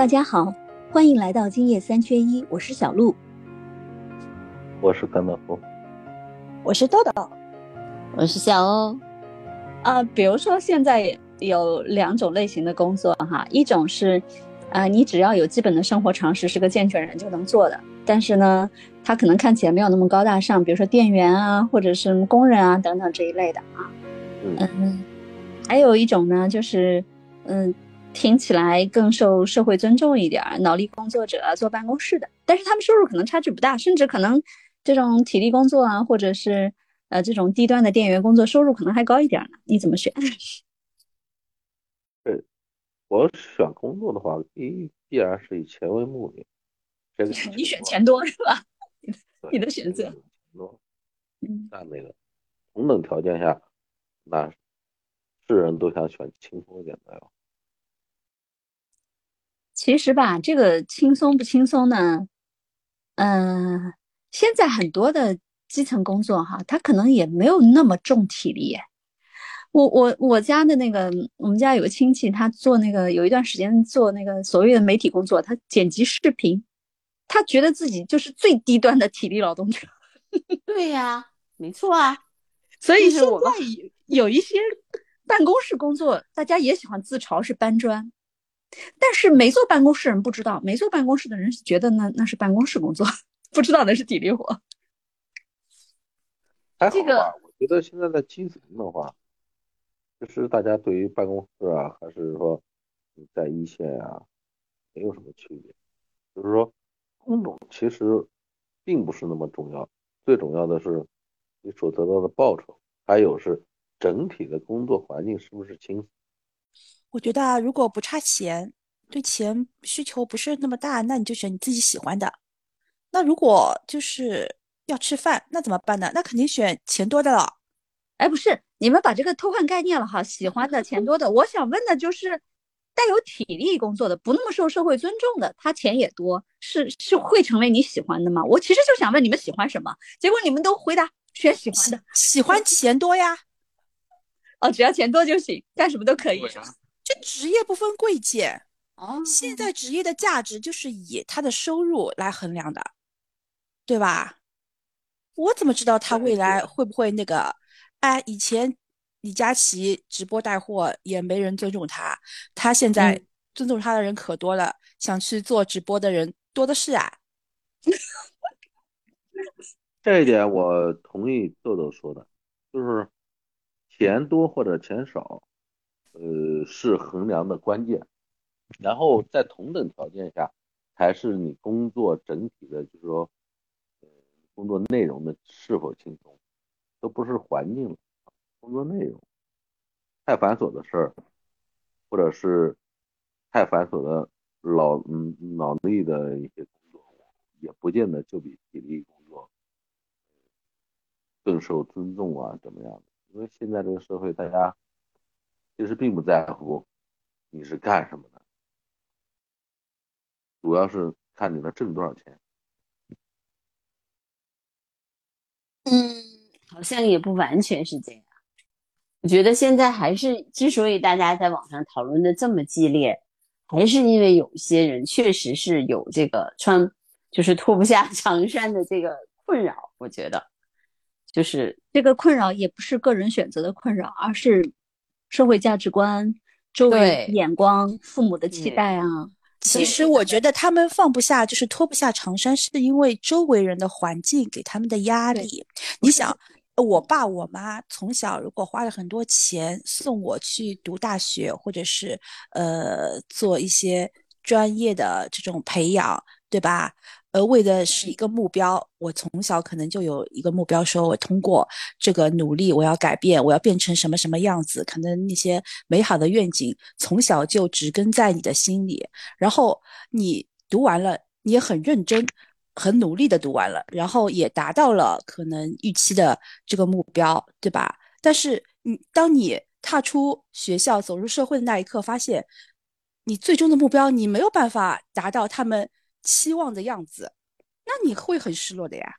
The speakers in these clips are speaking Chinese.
大家好，欢迎来到今夜三缺一，我是小鹿，我是甘道夫，我是豆豆，我是小欧。啊，比如说现在有两种类型的工作哈，一种是，啊，你只要有基本的生活常识，是个健全人就能做的，但是呢，他可能看起来没有那么高大上，比如说店员啊，或者是工人啊等等这一类的啊。嗯，还有一种呢，就是嗯。听起来更受社会尊重一点，脑力工作者坐办公室的，但是他们收入可能差距不大，甚至可能这种体力工作啊，或者是呃这种低端的店员工作收入可能还高一点呢。你怎么选？对，我选工作的话，一必然是以钱为目的。这个 你选钱多是吧？你的选择。嗯，那那个同等条件下，那是人都想选轻松一点的哟。其实吧，这个轻松不轻松呢？嗯，现在很多的基层工作哈，他可能也没有那么重体力。我我我家的那个，我们家有个亲戚，他做那个有一段时间做那个所谓的媒体工作，他剪辑视频，他觉得自己就是最低端的体力劳动者。对呀，没错啊。所以现在有一些办公室工作，大家也喜欢自嘲是搬砖。但是没坐办公室人不知道，没坐办公室的人觉得那那是办公室工作，不知道那是体力活。这个我觉得现在的基层的话，就是大家对于办公室啊，还是说你在一线啊，没有什么区别。就是说工种其实并不是那么重要，最重要的是你所得到的报酬，还有是整体的工作环境是不是轻松。我觉得啊，如果不差钱，对钱需求不是那么大，那你就选你自己喜欢的。那如果就是要吃饭，那怎么办呢？那肯定选钱多的了。哎，不是，你们把这个偷换概念了哈。喜欢的钱多的，我想问的就是带有体力工作的，不那么受社会尊重的，他钱也多，是是会成为你喜欢的吗？我其实就想问你们喜欢什么，结果你们都回答选喜欢的，喜欢钱多呀。哦，只要钱多就行，干什么都可以。这职业不分贵贱哦，现在职业的价值就是以他的收入来衡量的，对吧？我怎么知道他未来会不会那个？哎，以前李佳琦直播带货也没人尊重他，他现在尊重他的人可多了，想去做直播的人多的是啊。这一点我同意豆豆说的，就是钱多或者钱少。呃，是衡量的关键，然后在同等条件下，才是你工作整体的，就是说，呃，工作内容的是否轻松，都不是环境，工作内容太繁琐的事儿，或者是太繁琐的脑嗯脑力的一些工作，也不见得就比体力工作更受尊重啊，怎么样的？因为现在这个社会，大家。其实并不在乎你是干什么的，主要是看你能挣多少钱。嗯，好像也不完全是这样。我觉得现在还是之所以大家在网上讨论的这么激烈，还是因为有些人确实是有这个穿就是脱不下 长衫的这个困扰。我觉得，就是这个困扰也不是个人选择的困扰，而是。社会价值观、周围眼光、父母的期待啊，其实我觉得他们放不下，就是脱不下长衫，是因为周围人的环境给他们的压力。你想，我爸我妈从小如果花了很多钱送我去读大学，或者是呃做一些专业的这种培养，对吧？而为的是一个目标，我从小可能就有一个目标，说我通过这个努力，我要改变，我要变成什么什么样子，可能那些美好的愿景从小就植根在你的心里。然后你读完了，你也很认真、很努力的读完了，然后也达到了可能预期的这个目标，对吧？但是你当你踏出学校，走入社会的那一刻，发现你最终的目标你没有办法达到他们。期望的样子，那你会很失落的呀。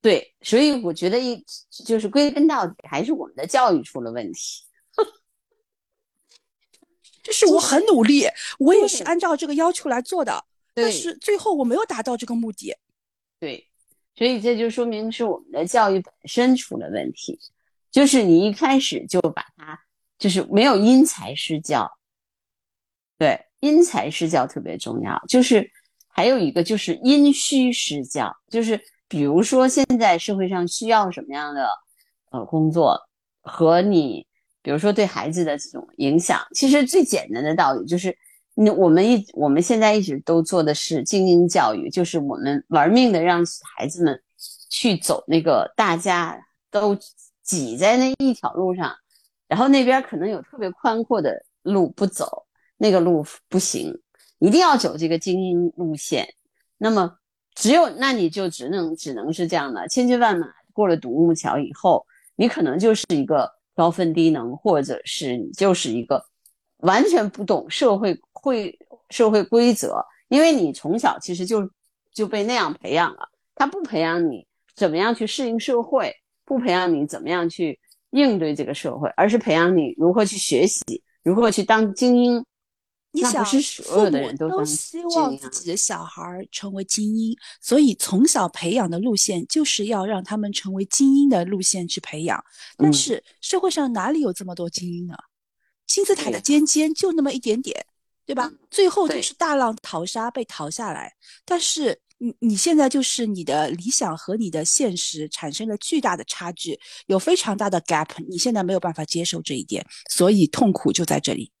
对，所以我觉得一就是归根到底还是我们的教育出了问题。就是我很努力，我也是按照这个要求来做的，但是最后我没有达到这个目的。对，所以这就说明是我们的教育本身出了问题，就是你一开始就把它就是没有因材施教，对，因材施教特别重要。就是还有一个就是因需施教，就是比如说现在社会上需要什么样的呃工作和你，比如说对孩子的这种影响，其实最简单的道理就是。那我们一我们现在一直都做的是精英教育，就是我们玩命的让孩子们去走那个大家都挤在那一条路上，然后那边可能有特别宽阔的路不走，那个路不行，一定要走这个精英路线。那么只有那你就只能只能是这样的，千军万马过了独木桥以后，你可能就是一个高分低能，或者是你就是一个。完全不懂社会会社会规则，因为你从小其实就就被那样培养了。他不培养你怎么样去适应社会，不培养你怎么样去应对这个社会，而是培养你如何去学习，如何去当精英。你想，那不是所有的人都希望自己的小孩成为精英，所以从小培养的路线就是要让他们成为精英的路线去培养。但嗯是社会上哪里有这么多精英呢？金字塔的尖尖就那么一点点，对吧？嗯最后就是大浪淘沙被淘下来。但是你你现在就是你的理想和你的现实产生了巨大的差距，有非常大的 gap，你现在没有办法接受这一点，所以痛苦就在这里。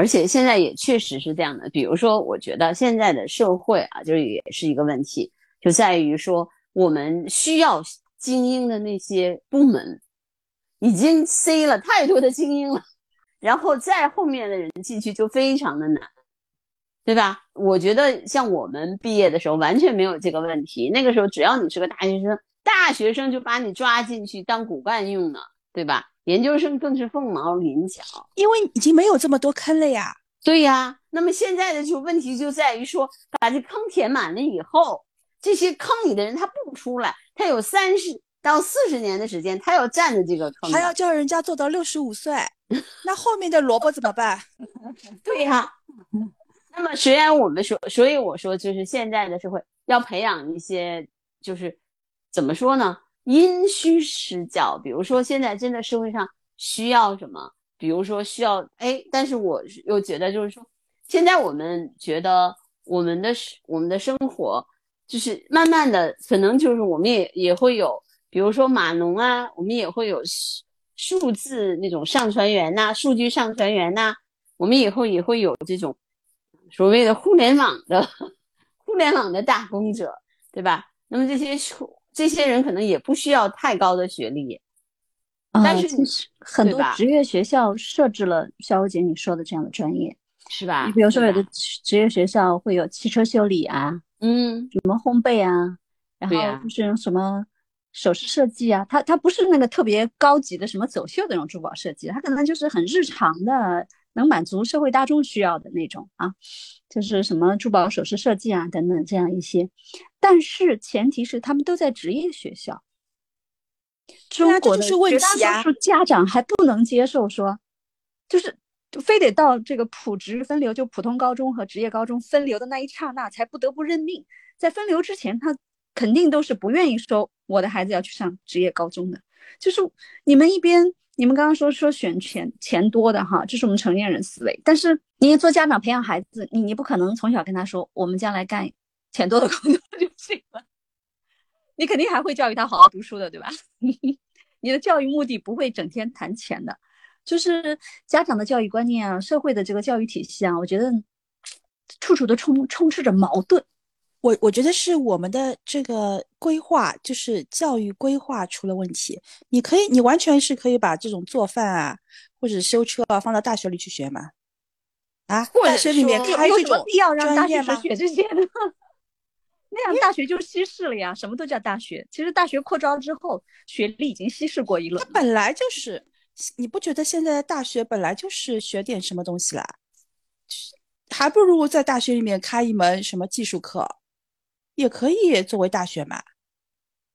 而且现在也确实是这样的，比如说，我觉得现在的社会啊，就是也是一个问题，就在于说我们需要精英的那些部门，已经塞了太多的精英了，然后再后面的人进去就非常的难，对吧？我觉得像我们毕业的时候完全没有这个问题，那个时候只要你是个大学生，大学生就把你抓进去当骨干用呢，对吧？研究生更是凤毛麟角。因为已经没有这么多坑了呀。对呀，那么现在的就问题就在于说，把这坑填满了以后，这些坑里的人他不出来，他有三十到四十年的时间，他要占着这个坑的。还要叫人家做到六十五岁，那后面的萝卜怎么办？对呀。那么虽然我们说，所以我说，就是现在的社会要培养一些，就是怎么说呢？因需施教。比如说，现在真的社会上需要什么？比如说需要哎，但是我又觉得就是说，现在我们觉得我们的我们的生活就是慢慢的，可能就是我们也也会有，比如说码农啊，我们也会有数字那种上传员呐、数据上传员呐、我们以后也会有这种所谓的互联网的 互联网的打工者，对吧？那么这些数这些人可能也不需要太高的学历。但是很多职业学校设置了肖欧姐你说的这样的专业，是吧？你比如说有的职业学校会有汽车修理啊，嗯，什么烘焙啊，然后就是什么首饰设计啊，它它不是那个特别高级的什么走秀的那种珠宝设计，它可能就是很日常的，能满足社会大众需要的那种啊，就是什么珠宝首饰设计啊等等这样一些，但是前提是他们都在职业学校。中国的绝大多数家长还不能接受说，就是就非得到这个普职分流，就普通高中和职业高中分流的那一刹那，才不得不认命。在分流之前，他肯定都是不愿意说我的孩子要去上职业高中的。就是你们一边，你们刚刚说说选钱钱多的哈，这是我们成年人思维。但是你做家长培养孩子，你你不可能从小跟他说我们将来干钱多的工作就行了。你肯定还会教育他好好读书的，对吧？你的教育目的不会整天谈钱的，就是家长的教育观念啊，社会的这个教育体系啊，我觉得处处都充充斥着矛盾。我我觉得是我们的这个规划，就是教育规划出了问题。你可以，你完全是可以把这种做饭啊，或者修车啊，放到大学里去学嘛。啊，或者大学里面开这种什么必要让大学生专业吗？学这些呢？那样大学就稀释了呀，什么都叫大学。其实大学扩招之后，学历已经稀释过一轮它。本来就是，你不觉得现在的大学本来就是学点什么东西啦？还不如在大学里面开一门什么技术课，也可以作为大学嘛，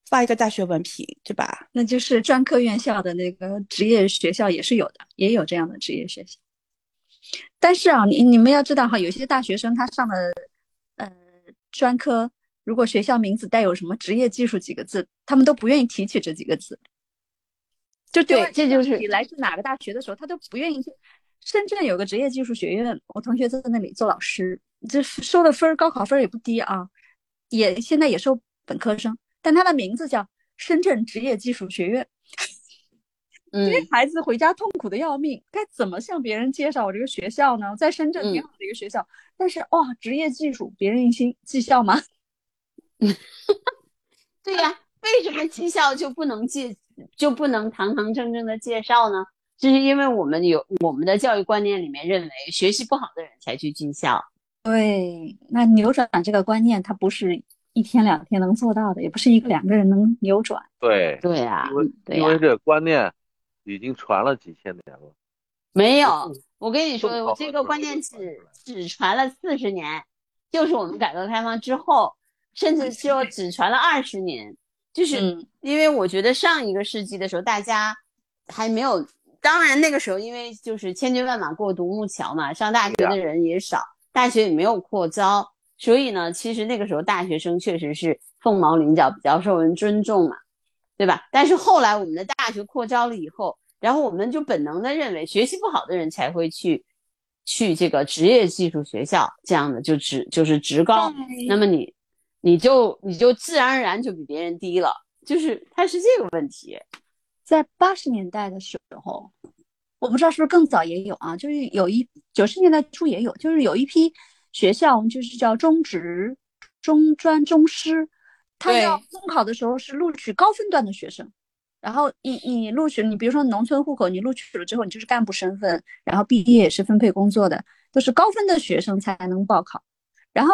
发一个大学文凭，对吧？那就是专科院校的那个职业学校也是有的，也有这样的职业学校。但是啊，你你们要知道哈，有些大学生他上的呃专科，如果学校名字带有什么职业技术几个字，他们都不愿意提起这几个字。就对，这就是你来自哪个大学的时候，他都不愿意去。深圳有个职业技术学院，我同学在那里做老师，这收的分儿高考分儿也不低啊，也现在也收本科生，但他的名字叫深圳职业技术学院。嗯，孩子回家痛苦的要命，该怎么向别人介绍我这个学校呢？在深圳挺好的一个学校，但是哇，职业技术，别人一听技校吗？对呀，为什么技校就不能介就不能堂堂正正的介绍呢？就是因为我们有我们的教育观念里面认为，学习不好的人才去军校。对，那扭转这个观念，它不是一天两天能做到的，也不是一个两个人能扭转。对对呀，因为对因为这个观念已经传了几千年了。没有，我跟你说，我这个观念只只传了四十年，就是我们改革开放之后，甚至就只传了二十年，就是因为我觉得上一个世纪的时候，大家还没有。当然，那个时候因为就是千军万马过独木桥嘛，上大学的人也少，大学也没有扩招，所以呢，其实那个时候大学生确实是凤毛麟角，比较受人尊重嘛，对吧？但是后来我们的大学扩招了以后，然后我们就本能的认为学习不好的人才会去去这个职业技术学校，这样的就职就是职高，那么你你就你就自然而然就比别人低了，就是它是这个问题。在八十年代的时候，我不知道是不是更早也有啊，就是有一九十年代初也有，就是有一批学校就是叫中职、中专、中师，他要中考的时候是录取高分段的学生，然后你你录取你比如说农村户口，你录取了之后你就是干部身份，然后毕业也是分配工作的，都是高分的学生才能报考，然后。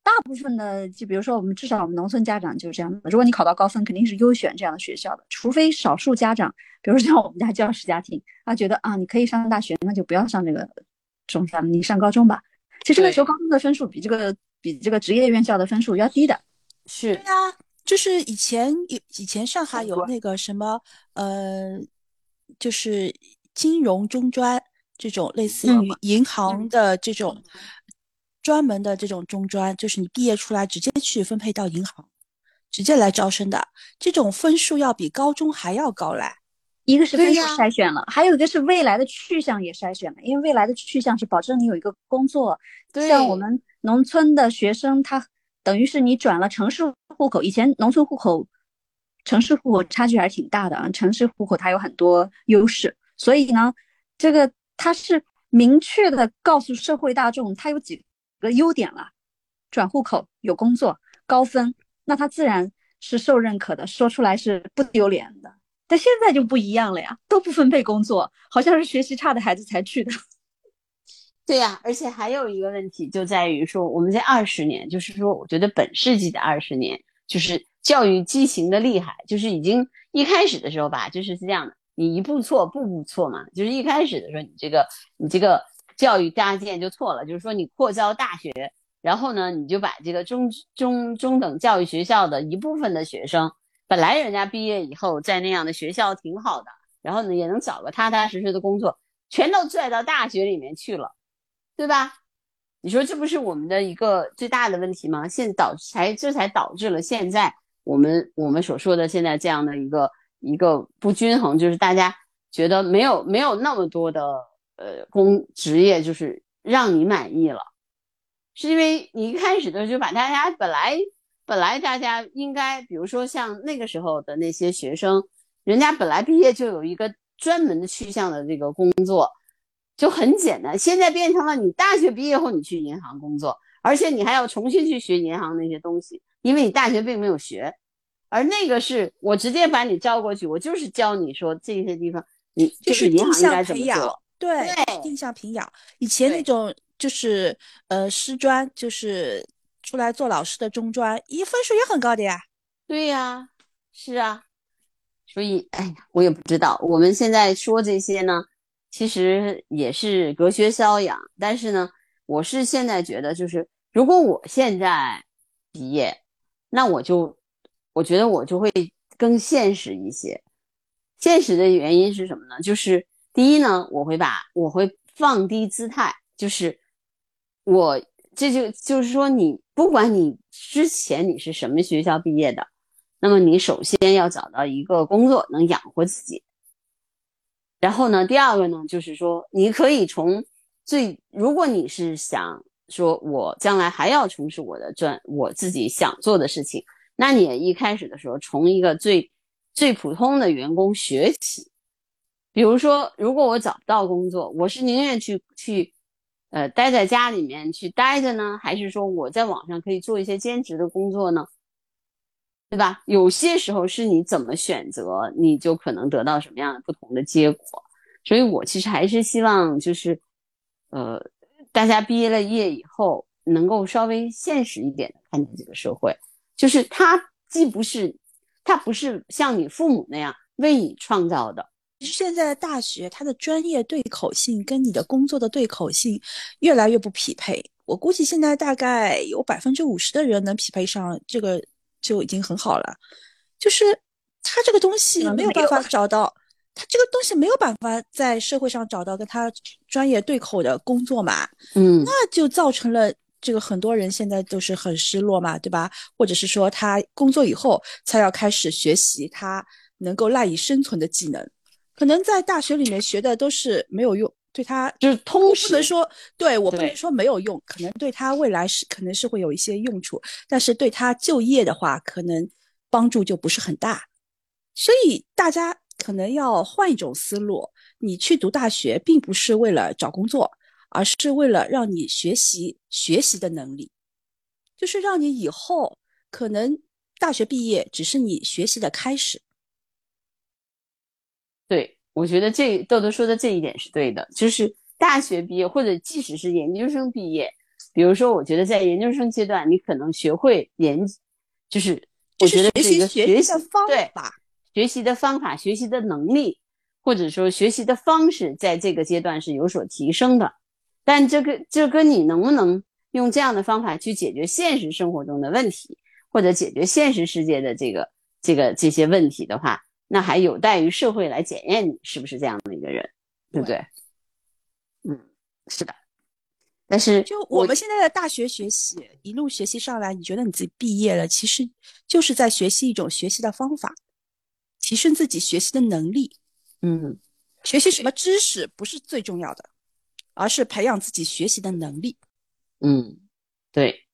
大部分的，就比如说我们至少我们农村家长就是这样的。如果你考到高分，肯定是优选这样的学校的，除非少数家长，比如说像我们家教师家庭，他觉得啊，你可以上大学，那就不要上这个中专，你上高中吧。其实那时候高中的分数比这个比这个职业院校的分数要低的。是。对啊，就是以前有以前上海有那个什么呃，就是金融中专这种类似于银行的这种。专门的这种中专，就是你毕业出来直接去分配到银行，直接来招生的，这种分数要比高中还要高嘞。一个是分数筛选了，还有一个是未来的去向也筛选了，因为未来的去向是保证你有一个工作。像我们农村的学生，他等于是你转了城市户口，以前农村户口、城市户口差距还是挺大的啊。城市户口它有很多优势，所以呢，这个它是明确的告诉社会大众，它有几。个优点了，转户口有工作高分，那他自然是受认可的，说出来是不丢脸的。但现在就不一样了呀，都不分配工作，好像是学习差的孩子才去的。对呀，而且还有一个问题就在于说，我们这二十年，就是说，我觉得本世纪的二十年，就是教育畸形的厉害，就是已经一开始的时候吧，就是是这样的，你一步错，步步错嘛，就是一开始的时候，你这个，你这个。教育搭建就错了，就是说你扩招大学，然后呢，你就把这个中中中等教育学校的一部分的学生，本来人家毕业以后在那样的学校挺好的，然后呢也能找个踏踏实实的工作，全都拽到大学里面去了，对吧？你说这不是我们的一个最大的问题吗？现导才这才导致了现在我们我们所说的现在这样的一个一个不均衡，就是大家觉得没有没有那么多的。呃，工职业就是让你满意了，是因为你一开始的时候就把大家本来本来大家应该，比如说像那个时候的那些学生，人家本来毕业就有一个专门的去向的这个工作，就很简单。现在变成了你大学毕业后你去银行工作，而且你还要重新去学银行那些东西，因为你大学并没有学，而那个是我直接把你招过去，我就是教你说这些地方你就是银行应该怎么做。对，定向培养。以前那种就是呃师专，就是出来做老师的中专，一分数也很高的呀。对呀，是啊。所以，哎呀，我也不知道。我们现在说这些呢，其实也是隔靴搔痒。但是呢，我是现在觉得，就是如果我现在毕业，那我就我觉得我就会更现实一些。现实的原因是什么呢？就是。第一呢，我会把我会放低姿态，就是我这就就是说，你不管你之前你是什么学校毕业的，那么你首先要找到一个工作能养活自己。然后呢，第二个呢，就是说你可以从最，如果你是想说我将来还要从事我的专我自己想做的事情，那你也一开始的时候从一个最最普通的员工学起。比如说，如果我找不到工作，我是宁愿去去，呃，待在家里面去待着呢，还是说我在网上可以做一些兼职的工作呢？对吧？有些时候是你怎么选择，你就可能得到什么样的不同的结果。所以我其实还是希望，就是，呃，大家毕业了业以后，能够稍微现实一点的看待这个社会，就是它既不是，它不是像你父母那样为你创造的。其实现在的大学，它的专业对口性跟你的工作的对口性越来越不匹配。我估计现在大概有百分之五十的人能匹配上这个就已经很好了。就是他这个东西没有办法找到，他这个东西没有办法在社会上找到跟他专业对口的工作嘛。嗯，那就造成了这个很多人现在都是很失落嘛，对吧？或者是说他工作以后才要开始学习他能够赖以生存的技能。可能在大学里面学的都是没有用，对他就是通识，不能说对我不能说没有用，可能对他未来是可能是会有一些用处，但是对他就业的话，可能帮助就不是很大。所以大家可能要换一种思路，你去读大学并不是为了找工作，而是为了让你学习学习的能力，就是让你以后可能大学毕业只是你学习的开始。对，我觉得这豆豆说的这一点是对的，就是大学毕业或者即使是研究生毕业，比如说，我觉得在研究生阶段，你可能学会研，就是我觉得是一个学习的方法，学习的方法、学习的能力，或者说学习的方式，在这个阶段是有所提升的。但这个这跟你能不能用这样的方法去解决现实生活中的问题，或者解决现实世界的这个这个这些问题的话。那还有待于社会来检验你是不是这样的一个人，对不对？嗯，是的。但是就我们现在的大学学习一路学习上来，你觉得你自己毕业了，其实就是在学习一种学习的方法，提升自己学习的能力。嗯，学习什么知识不是最重要的，而是培养自己学习的能力。嗯，对。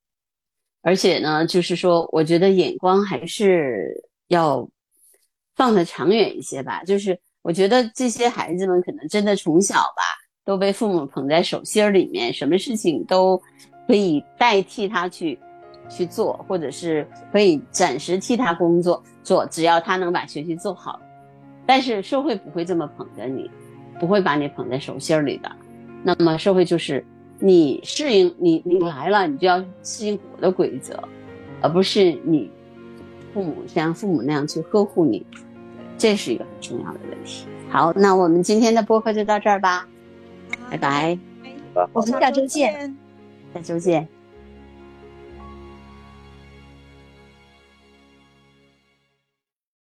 而且呢，就是说，我觉得眼光还是要。放的长远一些吧，就是我觉得这些孩子们可能真的从小吧都被父母捧在手心里面，什么事情都可以代替他去去做，或者是可以暂时替他工作做，只要他能把学习做好。但是社会不会这么捧着你，不会把你捧在手心里的。那么社会就是你适应你你来了，你就要适应我的规则，而不是你。父母像父母那样去呵护你，这是一个很重要的问题。好，那我们今天的播客就到这儿吧，拜拜，我们下周见，下周见。